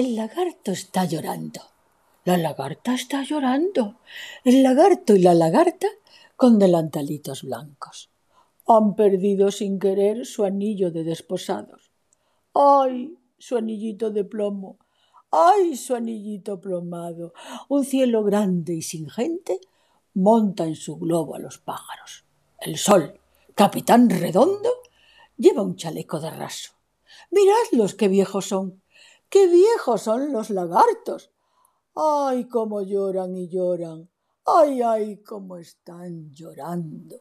El lagarto está llorando. La lagarta está llorando. El lagarto y la lagarta con delantalitos blancos. Han perdido sin querer su anillo de desposados. ¡Ay! su anillito de plomo. ¡Ay! su anillito plomado. Un cielo grande y sin gente monta en su globo a los pájaros. El sol, capitán redondo, lleva un chaleco de raso. Miradlos qué viejos son. ¡Qué viejos son los lagartos! ¡Ay, cómo lloran y lloran! ¡Ay, ay, cómo están llorando!